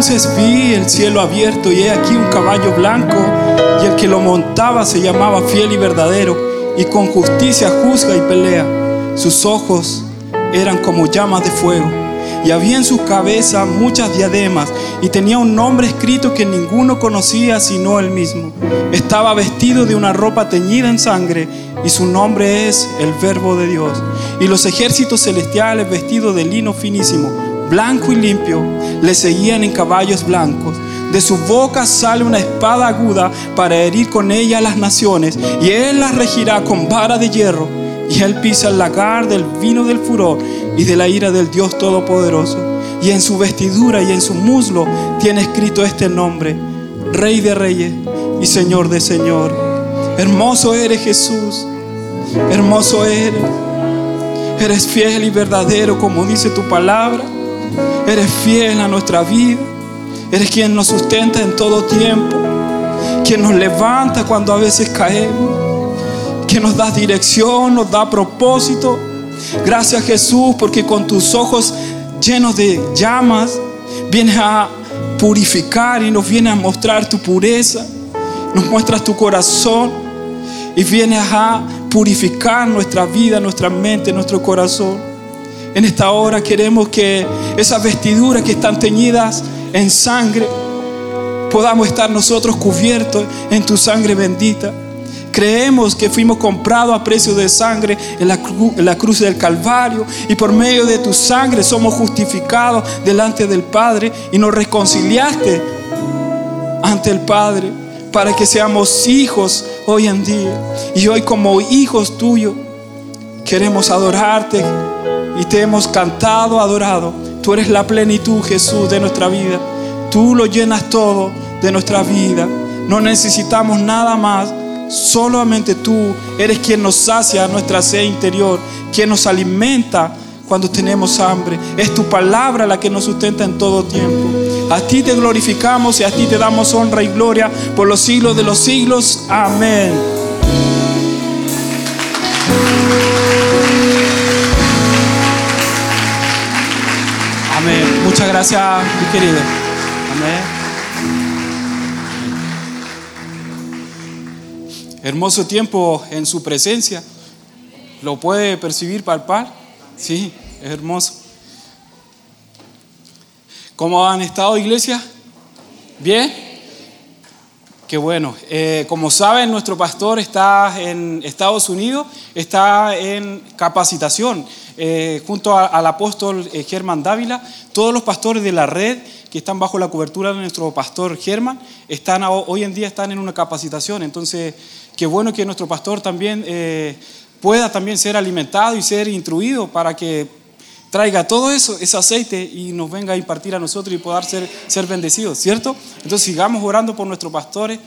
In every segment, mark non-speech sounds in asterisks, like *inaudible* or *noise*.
Entonces vi el cielo abierto y he aquí un caballo blanco y el que lo montaba se llamaba fiel y verdadero y con justicia juzga y pelea. Sus ojos eran como llamas de fuego y había en su cabeza muchas diademas y tenía un nombre escrito que ninguno conocía sino él mismo. Estaba vestido de una ropa teñida en sangre y su nombre es el Verbo de Dios. Y los ejércitos celestiales vestidos de lino finísimo, blanco y limpio, le seguían en caballos blancos. De su boca sale una espada aguda para herir con ella a las naciones y él las regirá con vara de hierro y él pisa el lagar del vino del furor y de la ira del Dios Todopoderoso. Y en su vestidura y en su muslo tiene escrito este nombre, Rey de Reyes y Señor de Señor. Hermoso eres Jesús, hermoso eres. Eres fiel y verdadero como dice tu palabra. Eres fiel a nuestra vida. Eres quien nos sustenta en todo tiempo. Quien nos levanta cuando a veces caemos que nos da dirección, nos da propósito. Gracias Jesús porque con tus ojos llenos de llamas vienes a purificar y nos vienes a mostrar tu pureza. Nos muestras tu corazón y vienes a purificar nuestra vida, nuestra mente, nuestro corazón. En esta hora queremos que esas vestiduras que están teñidas en sangre podamos estar nosotros cubiertos en tu sangre bendita. Creemos que fuimos comprados a precio de sangre en la, cruz del Calvario y por medio de tu sangre somos justificados delante del Padre y nos reconciliaste ante el Padre para que seamos hijos hoy en día. Y hoy como hijos tuyos queremos adorarte y te hemos cantado, adorado. Tú eres la plenitud, Jesús, de nuestra vida. Tú lo llenas todo de nuestra vida. No necesitamos nada más Solamente tú eres quien nos sacia nuestra sed interior, quien nos alimenta cuando tenemos hambre. Es tu palabra la que nos sustenta en todo tiempo. A ti te glorificamos y a ti te damos honra y gloria por los siglos de los siglos. Amén. Muchas gracias, mi querido. Amén. Hermoso tiempo en su presencia. ¿Lo puede percibir, palpar? Sí, es hermoso. ¿Cómo han estado, iglesia? ¿Bien? Qué bueno. Eh, como saben, nuestro pastor está en Estados Unidos, está en capacitación eh, junto al apóstol eh, Germán Dávila. Todos los pastores de la red que están bajo la cobertura de nuestro pastor Germán hoy en día están en una capacitación. Entonces, Qué bueno que nuestro pastor también eh, pueda también ser alimentado y ser instruido para que traiga todo eso, ese aceite y nos venga a impartir a nosotros y poder ser, ser bendecidos, ¿cierto? Entonces sigamos orando por nuestros pastores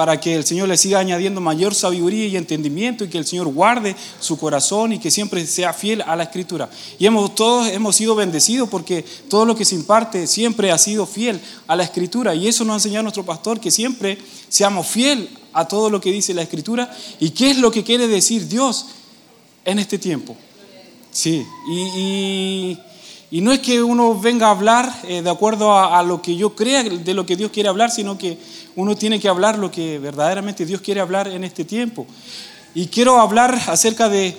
para que el Señor le siga añadiendo mayor sabiduría y entendimiento y que el Señor guarde su corazón y que siempre sea fiel a la Escritura. Y hemos, todos hemos sido bendecidos porque todo lo que se imparte siempre ha sido fiel a la Escritura. Y eso nos ha enseñado nuestro pastor, que siempre seamos fiel a todo lo que dice la Escritura y qué es lo que quiere decir Dios en este tiempo. Sí, y, y, no es que uno venga a hablar eh, de acuerdo a, lo que yo crea de lo que Dios quiere hablar, sino que uno tiene que hablar lo que verdaderamente Dios quiere hablar en este tiempo. Y quiero hablar acerca de,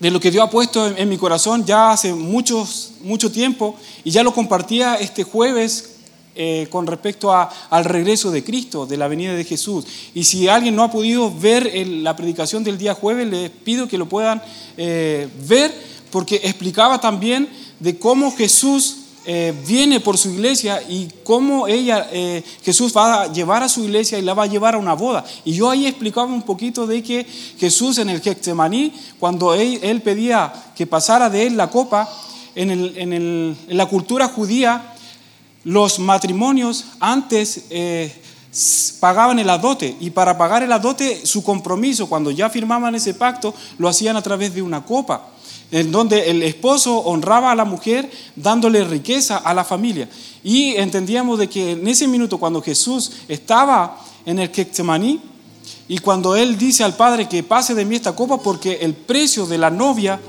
de lo que Dios ha puesto en, mi corazón ya hace muchos, mucho tiempo y ya lo compartía este jueves eh, con respecto a, al regreso de Cristo, de la venida de Jesús. Y si alguien no ha podido ver la predicación del día jueves, les pido que lo puedan eh, ver, porque explicaba también de cómo Jesús eh, viene por su iglesia y cómo ella, Jesús va a llevar a su iglesia y la va a llevar a una boda. Y yo ahí explicaba un poquito de que Jesús en el Getsemaní, cuando él, él pedía que pasara de él la copa, en, el, en, el, en la cultura judía, los matrimonios antes eh, pagaban el adote y para pagar el adote su compromiso, cuando ya firmaban ese pacto, lo hacían a través de una copa, en donde el esposo honraba a la mujer dándole riqueza a la familia. Y entendíamos de que en ese minuto, cuando Jesús estaba en el Getsemaní, y cuando él dice al Padre que pase de mí esta copa porque el precio de la novia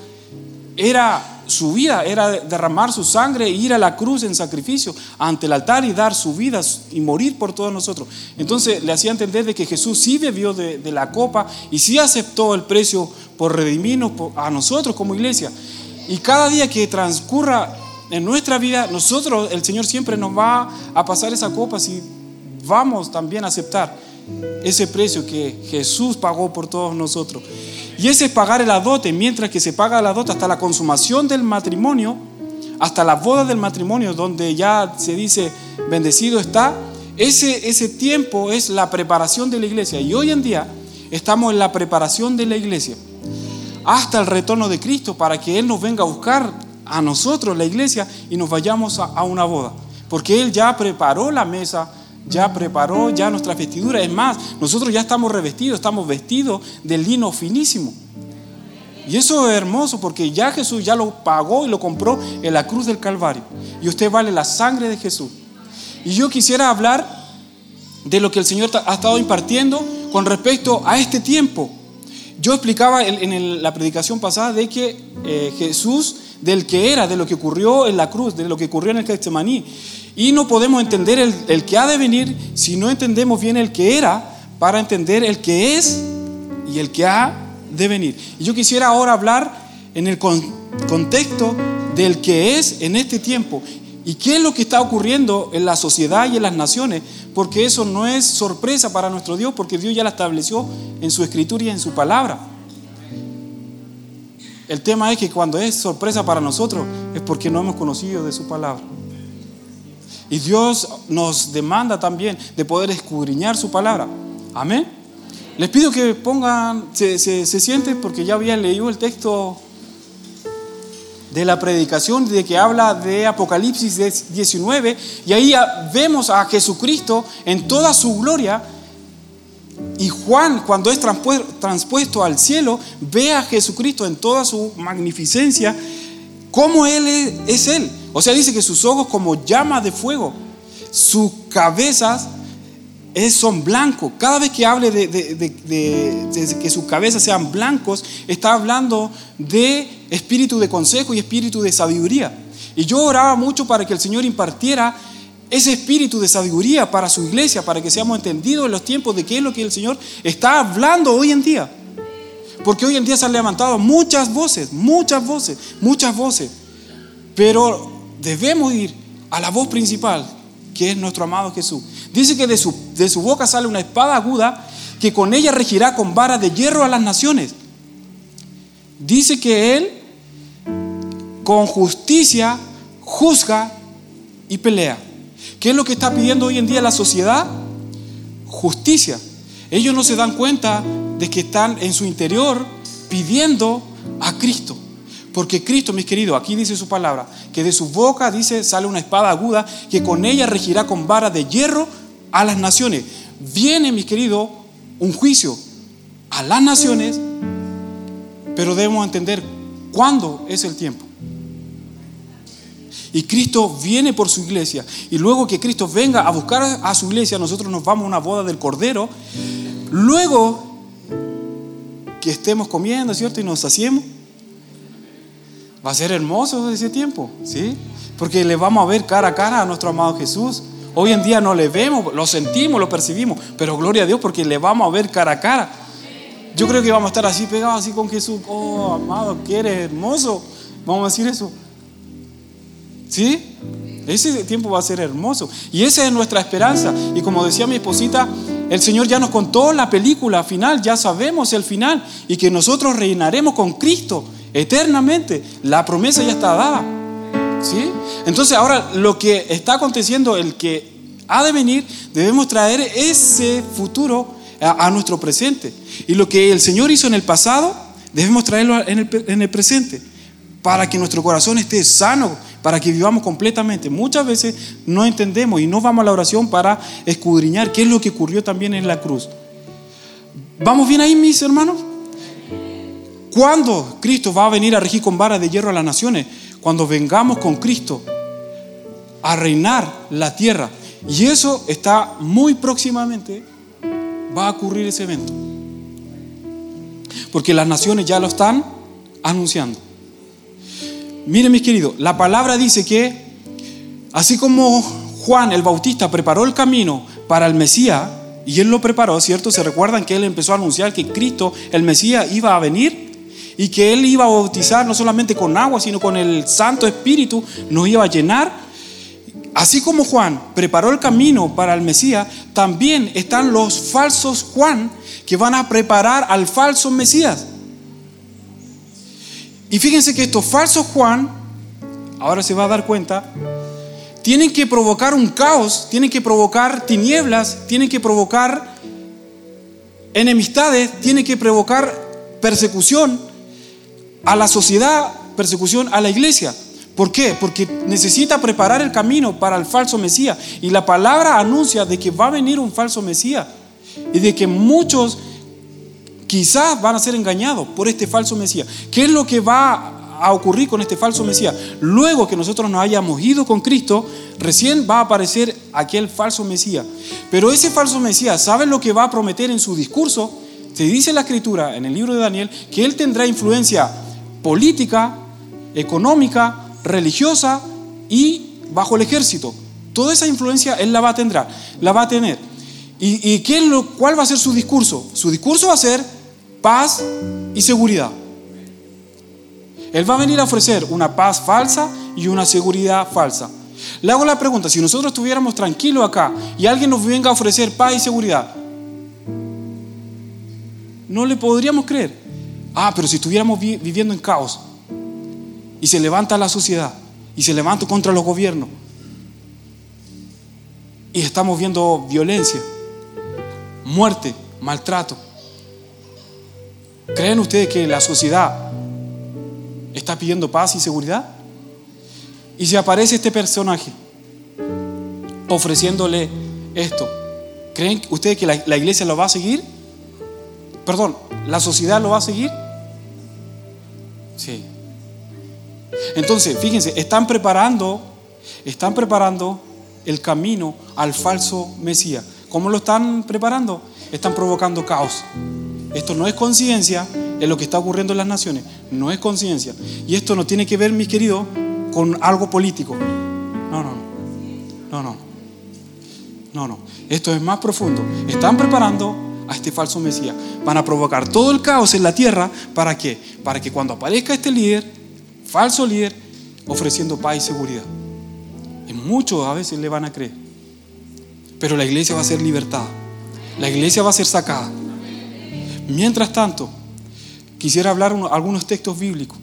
era su vida era derramar su sangre e ir a la cruz en sacrificio ante el altar y dar su vida y morir por todos nosotros. Entonces le hacía entender de que Jesús sí bebió de, de la copa y sí aceptó el precio por redimirnos a nosotros como iglesia. Y cada día que transcurra en nuestra vida, nosotros, el Señor siempre nos va a pasar esa copa si vamos también a aceptar ese precio que Jesús pagó por todos nosotros. Y ese es pagar el adote, mientras que se paga el adote hasta la consumación del matrimonio, hasta la boda del matrimonio, donde ya se dice bendecido está, ese, ese tiempo es la preparación de la iglesia. Y hoy en día estamos en la preparación de la iglesia hasta el retorno de Cristo para que Él nos venga a buscar a nosotros, la iglesia, y nos vayamos a, a una boda. Porque Él ya preparó la mesa ya preparó ya nuestra vestidura. Es más, nosotros ya estamos revestidos, estamos vestidos de lino finísimo. Y eso es hermoso porque ya Jesús ya lo pagó y lo compró en la cruz del Calvario. Y usted vale la sangre de Jesús. Y yo quisiera hablar de lo que el Señor ha estado impartiendo con respecto a este tiempo. Yo explicaba en la predicación pasada de que eh, Jesús, del que era, de lo que ocurrió en la cruz, de lo que ocurrió en el Getsemaní, y no podemos entender el, que ha de venir si no entendemos bien el que era para entender el que es y el que ha de venir. Y yo quisiera ahora hablar en el contexto del que es en este tiempo y qué es lo que está ocurriendo en la sociedad y en las naciones, porque eso no es sorpresa para nuestro Dios, porque Dios ya la estableció en su escritura y en su palabra. El tema es que cuando es sorpresa para nosotros es porque no hemos conocido de su palabra. Y Dios nos demanda también de poder escudriñar su palabra. Amén. Les pido que pongan, se, sienten porque ya habían leído el texto de la predicación de que habla de Apocalipsis 19 y ahí vemos a Jesucristo en toda su gloria y Juan cuando es transpuesto al cielo ve a Jesucristo en toda su magnificencia como Él es Él. O sea, dice que sus ojos como llamas de fuego, sus cabezas son blancos. Cada vez que hable de, que sus cabezas sean blancos, está hablando de espíritu de consejo y espíritu de sabiduría. Y yo oraba mucho para que el Señor impartiera ese espíritu de sabiduría para su iglesia, para que seamos entendidos en los tiempos de qué es lo que el Señor está hablando hoy en día. Porque hoy en día se han levantado muchas voces, muchas voces, muchas voces. Pero debemos ir a la voz principal, que es nuestro amado Jesús. Dice que de su, de su boca sale una espada aguda que con ella regirá con vara de hierro a las naciones. Dice que Él con justicia juzga y pelea. ¿Qué es lo que está pidiendo hoy en día la sociedad? Justicia. Ellos no se dan cuenta de que están en su interior pidiendo a Cristo. Porque Cristo, mis queridos, aquí dice su palabra, que de su boca dice sale una espada aguda que con ella regirá con vara de hierro a las naciones. Viene, mis queridos, un juicio a las naciones, pero debemos entender cuándo es el tiempo. Y Cristo viene por su iglesia. Y luego que Cristo venga a buscar a su iglesia, nosotros nos vamos a una boda del Cordero. Luego que estemos comiendo, ¿cierto? Y nos hacemos Va a ser hermoso ese tiempo, ¿sí? Porque le vamos a ver cara a cara a nuestro amado Jesús. Hoy en día no le vemos, lo sentimos, lo percibimos, pero gloria a Dios porque le vamos a ver cara a cara. Yo creo que vamos a estar así pegados, así con Jesús. Oh, amado, que eres hermoso. Vamos a decir eso. ¿Sí? Ese tiempo va a ser hermoso. Y esa es nuestra esperanza. Y como decía mi esposita, el Señor ya nos contó la película final, ya sabemos el final. Y que nosotros reinaremos con Cristo eternamente. La promesa ya está dada. ¿Sí? Entonces ahora lo que está aconteciendo, el que ha de venir, debemos traer ese futuro a, nuestro presente. Y lo que el Señor hizo en el pasado, debemos traerlo en el, en el presente, para que nuestro corazón esté sano, para que vivamos completamente. Muchas veces no entendemos y no vamos a la oración para escudriñar qué es lo que ocurrió también en la cruz. ¿Vamos bien ahí, mis hermanos? ¿Cuándo Cristo va a venir a regir con vara de hierro a las naciones? Cuando vengamos con Cristo a reinar la tierra. Y eso está muy próximamente, va a ocurrir ese evento. Porque las naciones ya lo están anunciando. Miren mis queridos, la palabra dice que así como Juan el Bautista preparó el camino para el Mesías, y él lo preparó, ¿cierto? Se recuerdan que él empezó a anunciar que Cristo, el Mesías, iba a venir y que él iba a bautizar no solamente con agua, sino con el Santo Espíritu, nos iba a llenar. Así como Juan preparó el camino para el Mesías, también están los falsos Juan que van a preparar al falso Mesías. Y fíjense que estos falsos Juan, ahora se va a dar cuenta, tienen que provocar un caos, tienen que provocar tinieblas, tienen que provocar enemistades, tienen que provocar persecución a la sociedad, persecución a la iglesia. ¿Por qué? Porque necesita preparar el camino para el falso Mesías. Y la palabra anuncia de que va a venir un falso Mesías y de que muchos quizás van a ser engañados por este falso Mesías. ¿Qué es lo que va a ocurrir con este falso Mesías. Luego que nosotros nos hayamos ido con Cristo, recién va a aparecer aquel falso Mesías. Pero ese falso Mesías, ¿saben lo que va a prometer en su discurso? Se dice en la escritura, en el libro de Daniel, que él tendrá influencia política, económica, religiosa y bajo el ejército. Toda esa influencia él la va a tener. La va a tener. ¿Y, qué es lo, cuál va a ser su discurso? Su discurso va a ser paz y seguridad. Él va a venir a ofrecer una paz falsa y una seguridad falsa. Le hago la pregunta, si nosotros estuviéramos tranquilos acá y alguien nos venga a ofrecer paz y seguridad, no le podríamos creer. Ah, pero si estuviéramos viviendo en caos y se levanta la sociedad y se levanta contra los gobiernos y estamos viendo violencia, muerte, maltrato, ¿creen ustedes que la sociedad está pidiendo paz y seguridad. Y si aparece este personaje ofreciéndole esto, ¿creen ustedes que la, iglesia lo va a seguir? Perdón, ¿la sociedad lo va a seguir? Sí. Entonces, fíjense, están preparando, están preparando el camino al falso Mesías. ¿Cómo lo están preparando? Están provocando caos. Esto no es conciencia, en lo que está ocurriendo en las naciones. No es conciencia. Y esto no tiene que ver, mis queridos, con algo político. No, no, no. No, no. No, Esto es más profundo. Están preparando a este falso Mesías. Van a provocar todo el caos en la tierra. ¿Para qué? Para que cuando aparezca este líder, falso líder, ofreciendo paz y seguridad. Y muchos a veces le van a creer. Pero la iglesia va a ser libertada. La iglesia va a ser sacada. Mientras tanto, quisiera hablar algunos textos bíblicos.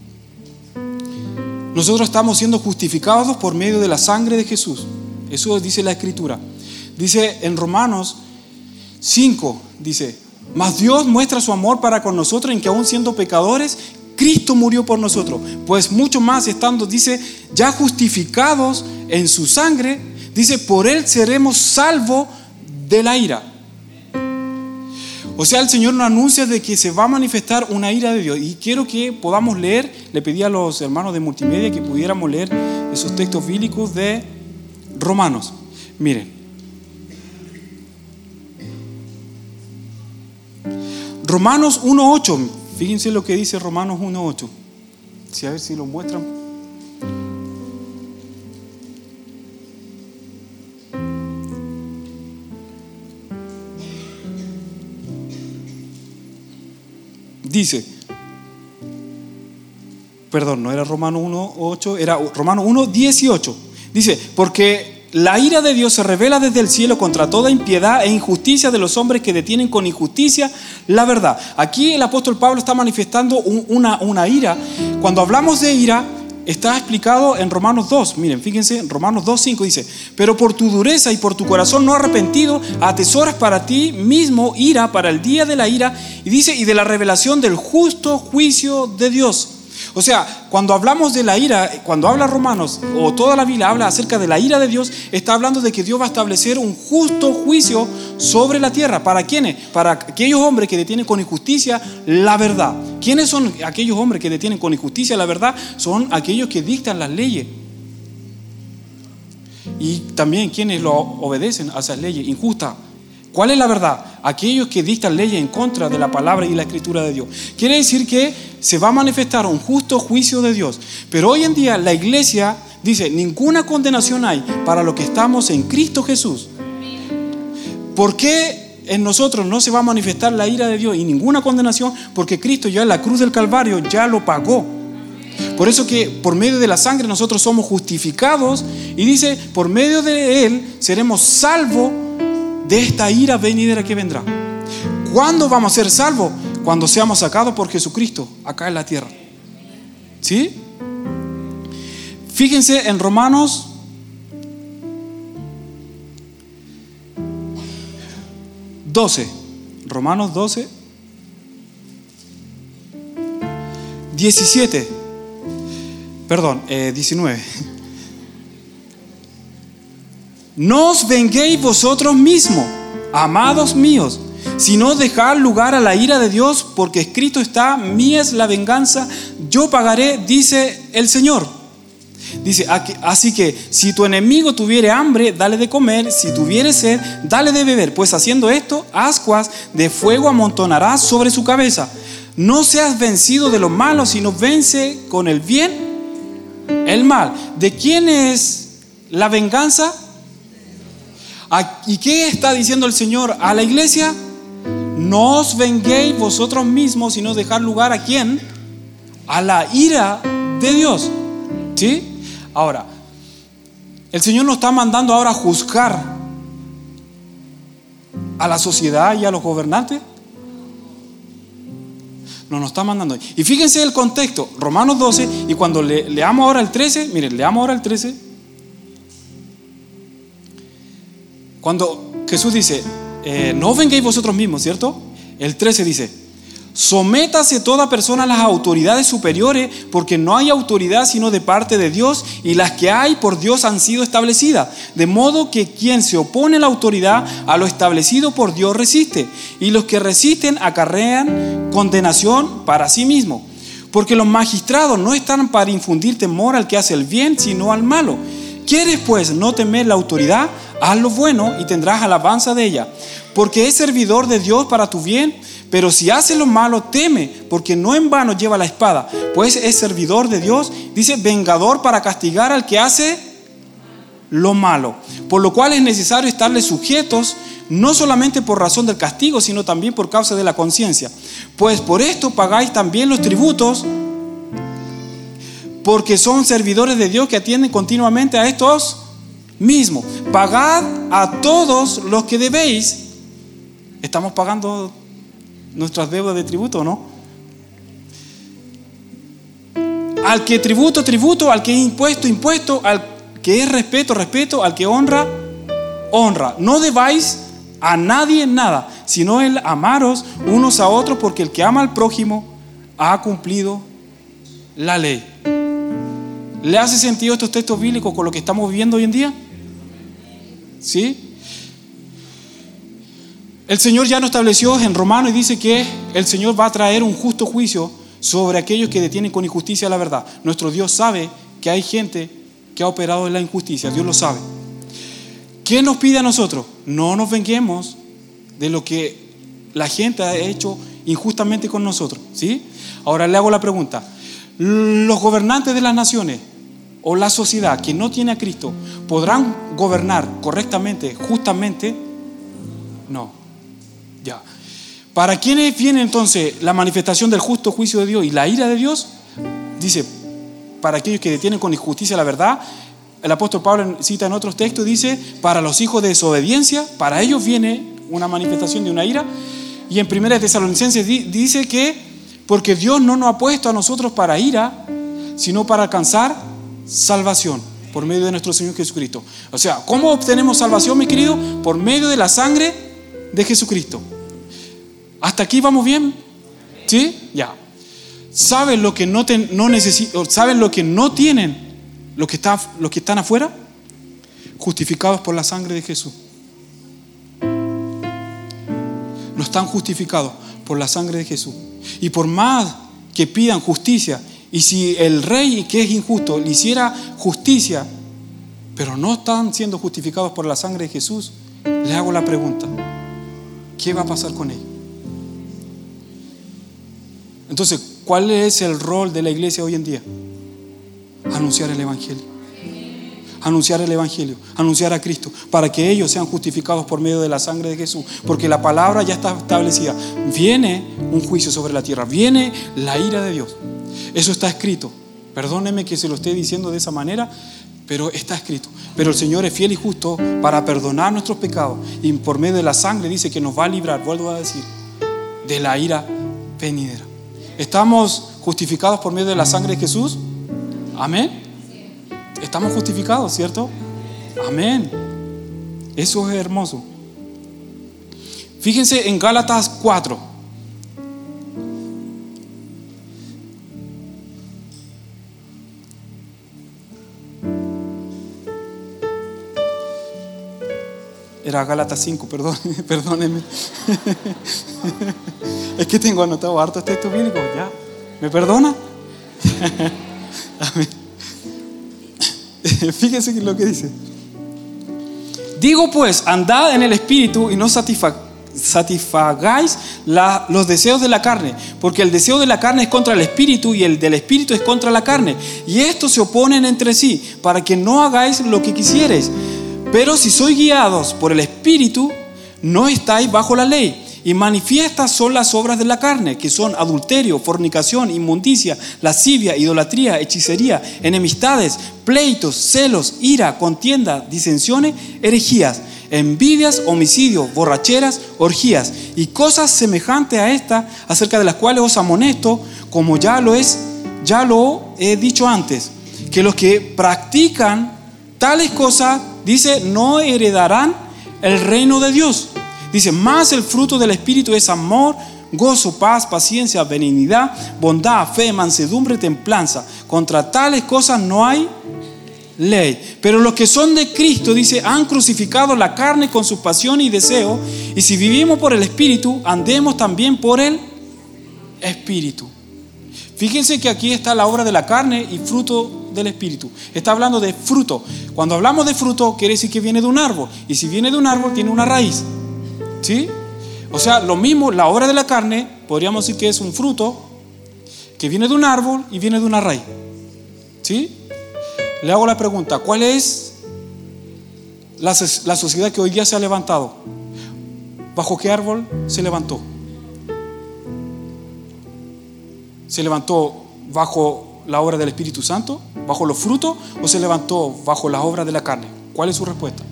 Nosotros estamos siendo justificados por medio de la sangre de Jesús. Eso dice la Escritura. Dice en Romanos 5, dice, mas Dios muestra su amor para con nosotros en que aún siendo pecadores, Cristo murió por nosotros. Pues mucho más estando, dice, ya justificados en su sangre, dice, por él seremos salvos de la ira. O sea, el Señor nos anuncia de que se va a manifestar una ira de Dios. Y quiero que podamos leer, le pedí a los hermanos de multimedia que pudiéramos leer esos textos bíblicos de Romanos. Miren. Romanos 1.8. Fíjense lo que dice Romanos 1.8. Si a ver si lo muestran. dice, perdón, no era Romano 1.8, era Romano 1.18. Dice, porque la ira de Dios se revela desde el cielo contra toda impiedad e injusticia de los hombres que detienen con injusticia la verdad. Aquí el apóstol Pablo está manifestando una, una ira. Cuando hablamos de ira, Está explicado en Romanos 2. Miren, fíjense, en Romanos 2, 5 dice, pero por tu dureza y por tu corazón no arrepentido, atesoras para ti mismo ira para el día de la ira. Y dice, y de la revelación del justo juicio de Dios o sea, cuando hablamos de la ira, cuando habla Romanos o toda la Biblia habla acerca de la ira de Dios, está hablando de que Dios va a establecer un justo juicio sobre la tierra. ¿Para quiénes? Para aquellos hombres que detienen con injusticia la verdad. ¿Quiénes son aquellos hombres que detienen con injusticia la verdad? Son aquellos que dictan las leyes. Y también quienes lo obedecen a esas leyes injustas. ¿Cuál es la verdad? Aquellos que dictan leyes en contra de la palabra y la escritura de Dios. Quiere decir que se va a manifestar un justo juicio de Dios. Pero hoy en día la iglesia dice, ninguna condenación hay para los que estamos en Cristo Jesús. ¿Por qué en nosotros no se va a manifestar la ira de Dios y ninguna condenación? Porque Cristo ya en la cruz del Calvario ya lo pagó. Por eso que por medio de la sangre nosotros somos justificados y dice, por medio de Él seremos salvos de esta ira venidera que vendrá. ¿Cuándo vamos a ser salvos? Cuando seamos sacados por Jesucristo acá en la tierra. ¿Sí? Fíjense en Romanos ...12... Romanos 12... ...17... ...perdón, 19... No os venguéis vosotros mismos, amados míos, sino dejad lugar a la ira de Dios, porque escrito está, mía es la venganza, yo pagaré, dice el Señor. Dice, así que si tu enemigo tuviere hambre, dale de comer, si tuviere sed, dale de beber, pues haciendo esto, ascuas de fuego amontonarás sobre su cabeza. No seas vencido de lo malo, sino vence con el bien el mal. ¿De quién es la venganza? ¿Y qué está diciendo el Señor a la iglesia? No os venguéis vosotros mismos, sino dejar lugar a quién? A la ira de Dios. ¿Sí? Ahora, el Señor nos está mandando ahora a juzgar a la sociedad y a los gobernantes. No nos está mandando. Y fíjense el contexto, Romanos 12, y cuando le, leamos ahora el 13, miren, leamos ahora el 13. Cuando Jesús dice, eh, no vengáis vosotros mismos, ¿cierto? El 13 dice, sométase toda persona a las autoridades superiores, porque no hay autoridad sino de parte de Dios, y las que hay por Dios han sido establecidas. De modo que quien se opone a la autoridad, a lo establecido por Dios resiste, y los que resisten acarrean condenación para sí mismo. Porque los magistrados no están para infundir temor al que hace el bien, sino al malo. ¿Quieres pues no temer la autoridad? haz lo bueno y tendrás alabanza de ella, porque es servidor de Dios para tu bien. Pero si hace lo malo, teme, porque no en vano lleva la espada, pues es servidor de Dios, dice, vengador para castigar al que hace lo malo. Por lo cual es necesario estarle sujetos, no solamente por razón del castigo, sino también por causa de la conciencia. Pues por esto pagáis también los tributos, porque son servidores de Dios que atienden continuamente a estos mismo. Pagad a todos los que debéis. ¿Estamos pagando nuestras deudas de tributo no? Al que tributo, tributo, al que es impuesto, impuesto, al que es respeto, respeto, al que honra, honra. No debáis a nadie nada, sino el amaros unos a otros, porque el que ama al prójimo ha cumplido la ley. ¿Le hace sentido estos textos bíblicos con lo que estamos viviendo hoy en día? ¿Sí? El Señor ya nos estableció en Romano y dice que el Señor va a traer un justo juicio sobre aquellos que detienen con injusticia la verdad. Nuestro Dios sabe que hay gente que ha operado en la injusticia, Dios lo sabe. ¿Qué nos pide a nosotros? No nos venguemos de lo que la gente ha hecho injustamente con nosotros, ¿sí? Ahora le hago la pregunta. Los gobernantes de las naciones o la sociedad que no tiene a Cristo podrán gobernar correctamente, justamente? No. Ya. ¿Para quiénes viene entonces la manifestación del justo juicio de Dios y la ira de Dios? Dice, para aquellos que detienen con injusticia la verdad. El apóstol Pablo cita en otros textos, dice, para los hijos de desobediencia, para ellos viene una manifestación de una ira. Y en 1 Tesalonicenses dice que, porque Dios no nos ha puesto a nosotros para ira, sino para alcanzar salvación por medio de nuestro Señor Jesucristo. O sea, ¿cómo obtenemos salvación, mi querido? Por medio de la sangre de Jesucristo. ¿Hasta aquí vamos bien? ¿Sí? Ya. ¿Saben lo que no, necesitan? ¿Saben lo que no tienen que, están, los que están afuera? Justificados por la sangre de Jesús. No están justificados por la sangre de Jesús. Y por más que pidan justicia y si el rey, que es injusto, le hiciera justicia, pero no están siendo justificados por la sangre de Jesús, le hago la pregunta, ¿qué va a pasar con él? Entonces, ¿cuál es el rol de la iglesia hoy en día? Anunciar el Evangelio. Anunciar el Evangelio, anunciar a Cristo, para que ellos sean justificados por medio de la sangre de Jesús. Porque la palabra ya está establecida. Viene un juicio sobre la tierra, viene la ira de Dios. Eso está escrito. Perdóneme que se lo esté diciendo de esa manera, pero está escrito. Pero el Señor es fiel y justo para perdonar nuestros pecados y por medio de la sangre dice que nos va a librar, vuelvo a decir, de la ira venidera. ¿Estamos justificados por medio de la sangre de Jesús? Amén. Estamos justificados, ¿cierto? Amén. Eso es hermoso. Fíjense en Gálatas 4. Era Gálatas 5, perdón, *laughs* perdónenme. *laughs* es que tengo anotado hartos textos bíblicos, ¿ya? ¿Me perdona? *laughs* *laughs* Fíjense lo que dice. Digo pues, andad en el espíritu y no satisfagáis los deseos de la carne, porque el deseo de la carne es contra el espíritu y el del espíritu es contra la carne. Y estos se oponen entre sí, para que no hagáis lo que quisierais. Pero si sois guiados por el Espíritu, no estáis bajo la ley. Y manifiestas son las obras de la carne, que son adulterio, fornicación, inmundicia, lascivia, idolatría, hechicería, enemistades, pleitos, celos, ira, contienda, disensiones, herejías, envidias, homicidios, borracheras, orgías y cosas semejantes a esta, acerca de las cuales os amonesto, como ya lo es, ya lo he dicho antes, que los que practican tales cosas dice, no heredarán el reino de Dios. Dice, más el fruto del Espíritu es amor, gozo, paz, paciencia, benignidad, bondad, fe, mansedumbre, templanza. Contra tales cosas no hay ley. Pero los que son de Cristo, dice, han crucificado la carne con sus pasiones y deseos. Y si vivimos por el Espíritu, andemos también por el Espíritu. Fíjense que aquí está la obra de la carne y fruto del Espíritu. Está hablando de fruto. Cuando hablamos de fruto, quiere decir que viene de un árbol. Y si viene de un árbol, tiene una raíz. ¿Sí? O sea, lo mismo, la obra de la carne, podríamos decir que es un fruto que viene de un árbol y viene de una raíz. ¿Sí? Le hago la pregunta, ¿cuál es la, la sociedad que hoy día se ha levantado? ¿Bajo qué árbol se levantó? ¿Se levantó bajo la obra del Espíritu Santo, bajo los frutos, o se levantó bajo la obra de la carne? ¿Cuál es su respuesta?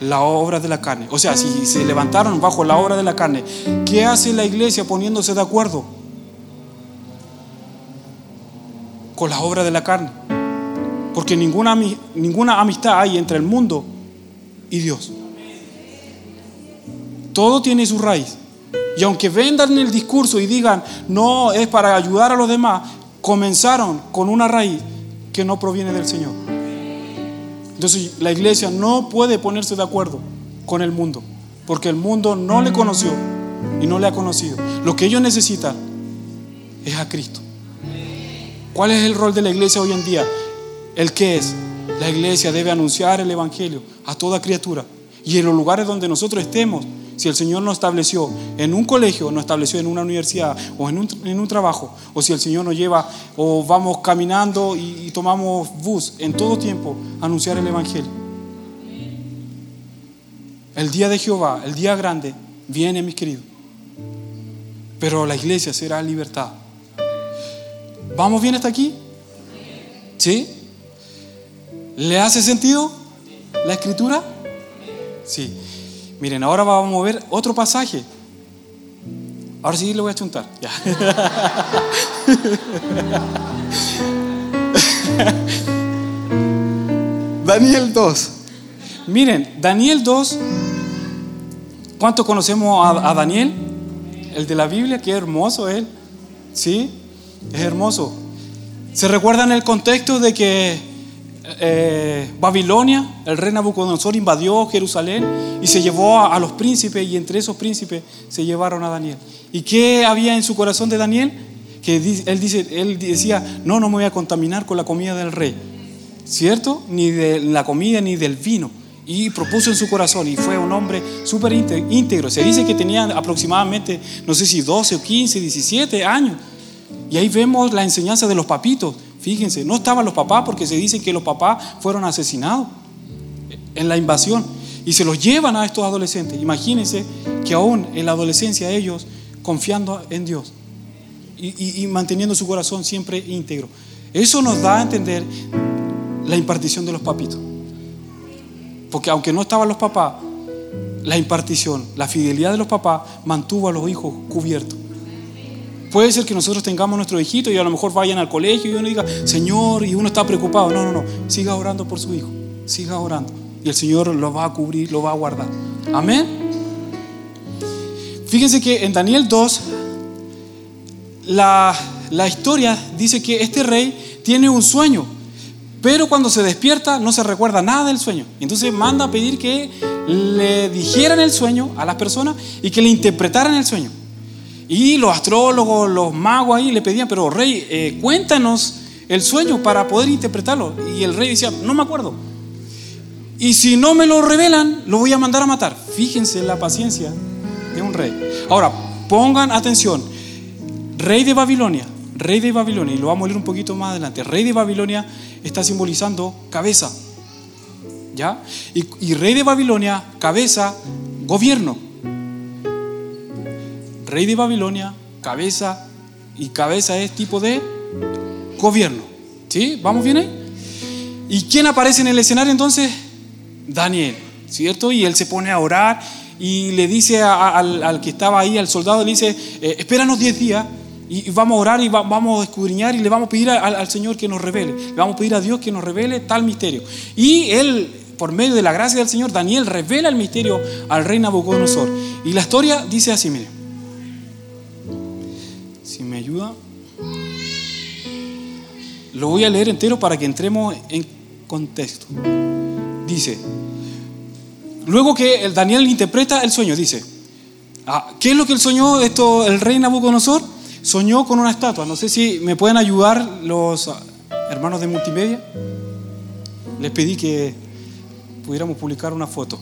La obra de la carne. O sea, si se levantaron bajo la obra de la carne, ¿qué hace la iglesia poniéndose de acuerdo con la obra de la carne? Porque ninguna, ninguna amistad hay entre el mundo y Dios. Todo tiene su raíz. Y aunque vendan el discurso y digan, no, es para ayudar a los demás, comenzaron con una raíz que no proviene del Señor. Entonces la iglesia no puede ponerse de acuerdo con el mundo, porque el mundo no le conoció y no le ha conocido. Lo que ellos necesitan es a Cristo. ¿Cuál es el rol de la iglesia hoy en día? El que es. La iglesia debe anunciar el Evangelio a toda criatura. Y en los lugares donde nosotros estemos, si el Señor nos estableció en un colegio, nos estableció en una universidad o en un, trabajo, o si el Señor nos lleva o vamos caminando y, tomamos bus, en todo tiempo anunciar el Evangelio. El día de Jehová, el día grande, viene, mis queridos. Pero la iglesia será libertad. ¿Vamos bien hasta aquí? ¿Sí? ¿Le hace sentido la escritura? Sí. Miren, ahora vamos a ver otro pasaje. Ahora sí le voy a chuntar. *laughs* Daniel 2. Miren, Daniel 2. ¿Cuánto conocemos a, a, Daniel? El de la Biblia, qué hermoso él. ¿Sí? Es hermoso. ¿Se recuerdan el contexto de que eh, Babilonia, el rey Nabucodonosor invadió Jerusalén y se llevó a, los príncipes y entre esos príncipes se llevaron a Daniel. ¿Y qué había en su corazón de Daniel? Que él, dice, él decía, no, no me voy a contaminar con la comida del rey, ¿cierto? Ni de la comida ni del vino. y propuso en su corazón y fue un hombre súper íntegro. Se dice que tenía aproximadamente, no sé si 12 o 15, 17 años. Y ahí vemos la enseñanza de los papitos. Fíjense, no estaban los papás porque se dice que los papás fueron asesinados en la invasión y se los llevan a estos adolescentes. Imagínense que aún en la adolescencia ellos confiando en Dios y, y manteniendo su corazón siempre íntegro. Eso nos da a entender la impartición de los papitos. Porque aunque no estaban los papás, la impartición, la fidelidad de los papás mantuvo a los hijos cubiertos. Puede ser que nosotros tengamos nuestro hijito y a lo mejor vayan al colegio y uno diga, Señor, y uno está preocupado. No, no, no. Siga orando por su hijo. Siga orando. Y el Señor lo va a cubrir, lo va a guardar. Amén. Fíjense que en Daniel 2, la, la historia dice que este rey tiene un sueño. Pero cuando se despierta no se recuerda nada del sueño. Entonces manda a pedir que le dijeran el sueño a las personas y que le interpretaran el sueño. Y los astrólogos, los magos ahí le pedían, pero rey, eh, cuéntanos el sueño para poder interpretarlo. Y el rey decía, no me acuerdo. Y si no me lo revelan, lo voy a mandar a matar. Fíjense la paciencia de un rey. Ahora, pongan atención. Rey de Babilonia, rey de Babilonia, y lo vamos a leer un poquito más adelante. Rey de Babilonia está simbolizando cabeza. ¿Ya? Y, rey de Babilonia, cabeza, gobierno. Rey de Babilonia, cabeza, y cabeza es tipo de gobierno. ¿Sí? ¿Vamos bien ahí? ¿Y quién aparece en el escenario entonces? Daniel, ¿cierto? Y él se pone a orar y le dice al, que estaba ahí, al soldado, le dice, eh, espéranos 10 días y vamos a orar y vamos a escudriñar y le vamos a pedir al, Señor que nos revele. Le vamos a pedir a Dios que nos revele tal misterio. Y él, por medio de la gracia del Señor, Daniel revela el misterio al rey Nabucodonosor. Y la historia dice así, mire. Lo voy a leer entero para que entremos en contexto. Dice, luego que el Daniel interpreta el sueño, dice, ah, ¿qué es lo que el soñó esto, el rey Nabucodonosor? soñó con una estatua. No sé si me pueden ayudar los hermanos de multimedia. Les pedí que pudiéramos publicar una foto.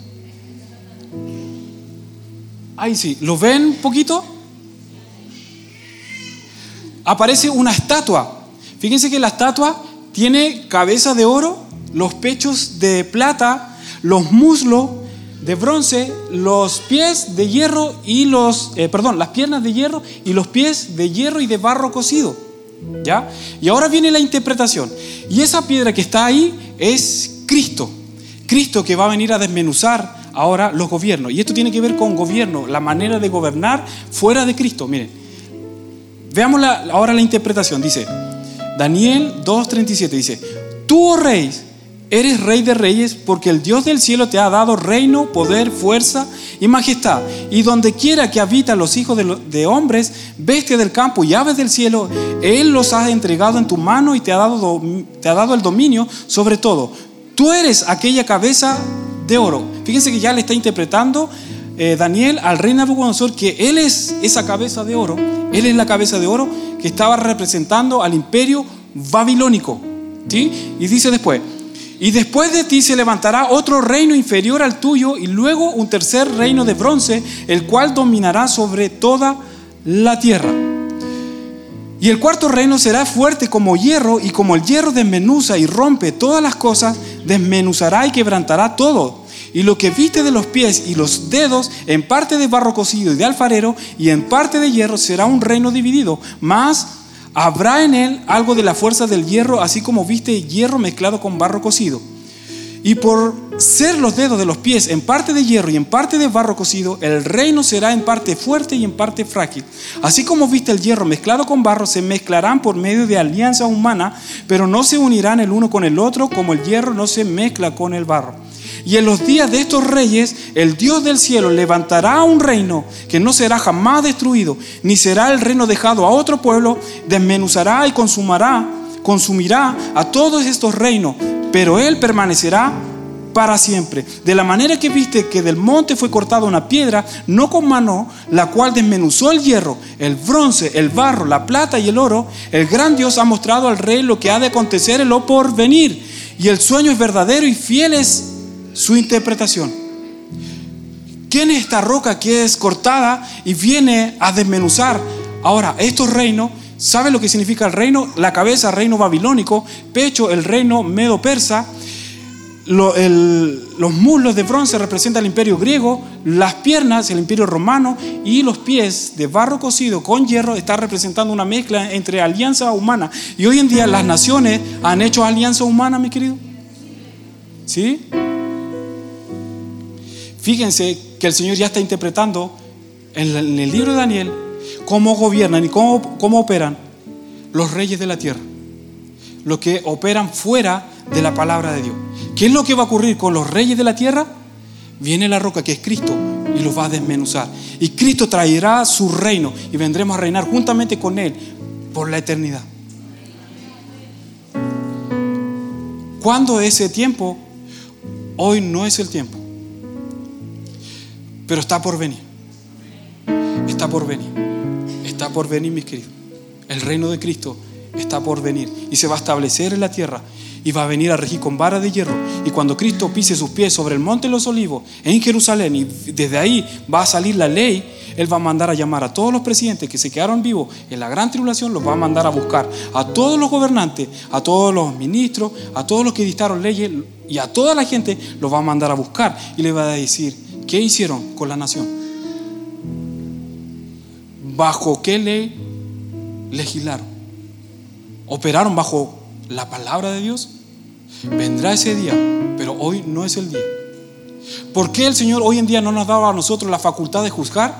Ahí sí, ¿lo ven un poquito? Aparece una estatua. Fíjense que la estatua tiene cabeza de oro, los pechos de plata, los muslos de bronce, los pies de hierro y los, eh, perdón, las piernas de hierro y los pies de hierro y de barro cocido. ¿Ya? Y ahora viene la interpretación. Y esa piedra que está ahí es Cristo. Cristo que va a venir a desmenuzar ahora los gobiernos. Y esto tiene que ver con gobierno, la manera de gobernar fuera de Cristo. Miren, veamos ahora la interpretación. Dice, Daniel 2.37 dice, tú, oh rey, Eres rey de reyes porque el Dios del cielo te ha dado reino, poder, fuerza y majestad. Y donde quiera que habitan los hijos de, hombres, bestia del campo y aves del cielo, Él los ha entregado en tu mano y te ha dado, te ha dado el dominio sobre todo. Tú eres aquella cabeza de oro. Fíjense que ya le está interpretando eh, Daniel al rey Nabucodonosor que Él es esa cabeza de oro. Él es la cabeza de oro que estaba representando al imperio babilónico. ¿sí? Y dice después, y después de ti se levantará otro reino inferior al tuyo y luego un tercer reino de bronce, el cual dominará sobre toda la tierra. Y el cuarto reino será fuerte como hierro y como el hierro desmenuza y rompe todas las cosas, desmenuzará y quebrantará todo. Y lo que viste de los pies y los dedos, en parte de barro cocido y de alfarero, y en parte de hierro, será un reino dividido. Más Habrá en él algo de la fuerza del hierro, así como viste hierro mezclado con barro cocido. Y por ser los dedos de los pies en parte de hierro y en parte de barro cocido, el reino será en parte fuerte y en parte frágil. Así como viste el hierro mezclado con barro, se mezclarán por medio de alianza humana, pero no se unirán el uno con el otro como el hierro no se mezcla con el barro. Y en los días de estos reyes, el Dios del cielo levantará un reino que no será jamás destruido, ni será el reino dejado a otro pueblo, desmenuzará y consumirá, consumirá a todos estos reinos, pero él permanecerá para siempre. De la manera que viste que del monte fue cortada una piedra, no con mano, la cual desmenuzó el hierro, el bronce, el barro, la plata y el oro, el gran Dios ha mostrado al rey lo que ha de acontecer en lo por venir. Y el sueño es verdadero y fiel es su interpretación. ¿Quién es esta roca que es cortada y viene a desmenuzar? Ahora, estos reinos, ¿sabe lo que significa el reino? La cabeza, reino babilónico, pecho, el reino medo-persa, los muslos de bronce representan el imperio griego, las piernas el imperio romano y los pies de barro cocido con hierro están representando una mezcla entre alianza humana. Y hoy en día las naciones han hecho alianza humana, mi querido. ¿Sí? Fíjense que el Señor ya está interpretando en el libro de Daniel cómo gobiernan y cómo, cómo operan los reyes de la tierra, los que operan fuera de la palabra de Dios. ¿Qué es lo que va a ocurrir con los reyes de la tierra? Viene la roca que es Cristo y los va a desmenuzar. Y Cristo traerá su reino y vendremos a reinar juntamente con Él por la eternidad. ¿Cuándo es ese tiempo? Hoy no es el tiempo. Pero está por venir. Está por venir. Por venir, mis queridos. El reino de Cristo está por venir y se va a establecer en la tierra y va a venir a regir con vara de hierro. Y cuando Cristo pise sus pies sobre el monte de los olivos en Jerusalén y desde ahí va a salir la ley, Él va a mandar a llamar a todos los presidentes que se quedaron vivos en la gran tribulación, los va a mandar a buscar a todos los gobernantes, a todos los ministros, a todos los que dictaron leyes y a toda la gente, los va a mandar a buscar y le va a decir, ¿qué hicieron con la nación? ¿Bajo qué ley legislaron? ¿Operaron bajo la palabra de Dios, vendrá ese día, pero hoy no es el día. ¿Por qué el Señor hoy en día no nos daba a nosotros la facultad de juzgar?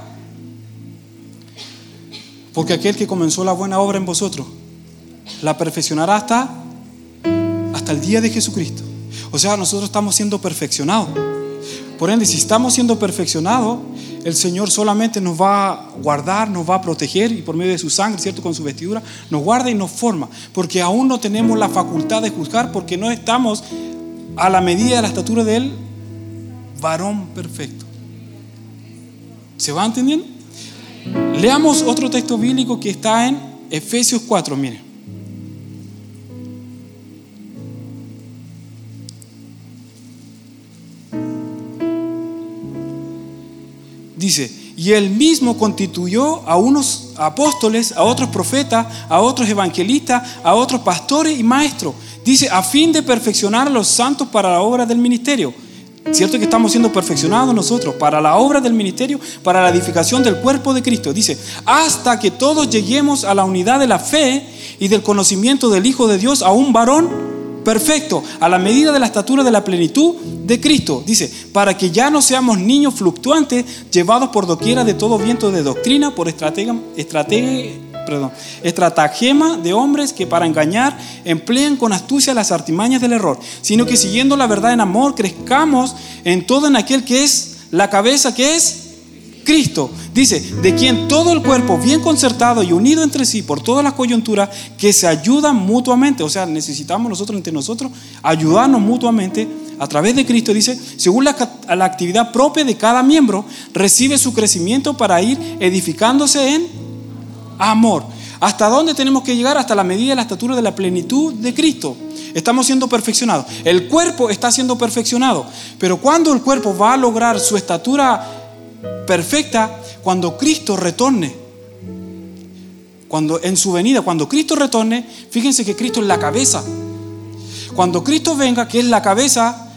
Porque aquel que comenzó la buena obra en vosotros la perfeccionará hasta, hasta el día de Jesucristo. O sea, nosotros estamos siendo perfeccionados. Por ende, si estamos siendo perfeccionados, el Señor solamente nos va a guardar, nos va a proteger y por medio de su sangre, ¿cierto? Con su vestidura, nos guarda y nos forma. Porque aún no tenemos la facultad de juzgar porque no estamos a la medida de la estatura del varón perfecto. ¿Se va entendiendo? Leamos otro texto bíblico que está en Efesios 4, miren. Dice, y él mismo constituyó a unos apóstoles, a otros profetas, a otros evangelistas, a otros pastores y maestros. Dice, a fin de perfeccionar a los santos para la obra del ministerio. ¿Cierto que estamos siendo perfeccionados nosotros para la obra del ministerio, para la edificación del cuerpo de Cristo? Dice, hasta que todos lleguemos a la unidad de la fe y del conocimiento del Hijo de Dios, a un varón perfecto, a la medida de la estatura de la plenitud de Cristo. Dice, para que ya no seamos niños fluctuantes, llevados por doquiera de todo viento de doctrina, por estratega, perdón, estratagema de hombres que para engañar emplean con astucia las artimañas del error, sino que siguiendo la verdad en amor, crezcamos en todo en aquel que es la cabeza que es Cristo. Dice, de quien todo el cuerpo, bien concertado y unido entre sí por todas las coyunturas, que se ayudan mutuamente. O sea, necesitamos nosotros entre nosotros ayudarnos mutuamente a través de Cristo. Dice, según la, la actividad propia de cada miembro, recibe su crecimiento para ir edificándose en amor. ¿Hasta dónde tenemos que llegar? Hasta la medida de la estatura de la plenitud de Cristo. Estamos siendo perfeccionados. El cuerpo está siendo perfeccionado. Pero cuando el cuerpo va a lograr su estatura perfecta cuando Cristo retorne. Cuando en su venida, cuando Cristo retorne, fíjense que Cristo es la cabeza. Cuando Cristo venga, que es la cabeza,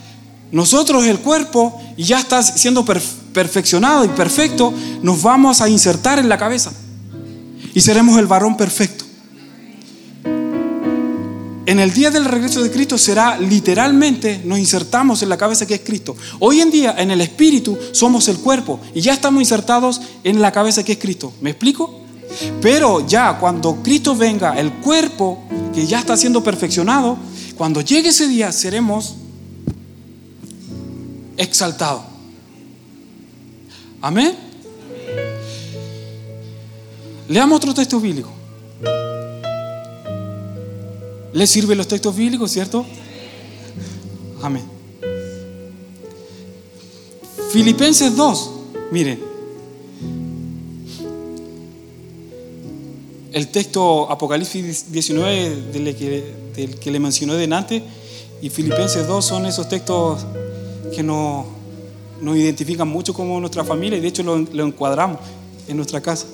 nosotros el cuerpo y ya está siendo perfeccionado y perfecto, nos vamos a insertar en la cabeza y seremos el varón perfecto en el día del regreso de Cristo será literalmente, nos insertamos en la cabeza que es Cristo. Hoy en día en el Espíritu somos el cuerpo y ya estamos insertados en la cabeza que es Cristo. ¿Me explico? Pero ya cuando Cristo venga, el cuerpo que ya está siendo perfeccionado, cuando llegue ese día seremos exaltados. Amén. Leamos otro texto bíblico. ¿Le sirven los textos bíblicos, cierto? Amén. Filipenses 2, miren. El texto Apocalipsis 19 del que, del le mencioné delante y Filipenses 2 son esos textos que nos, nos identifican mucho como nuestra familia y de hecho lo, lo encuadramos en nuestra casa.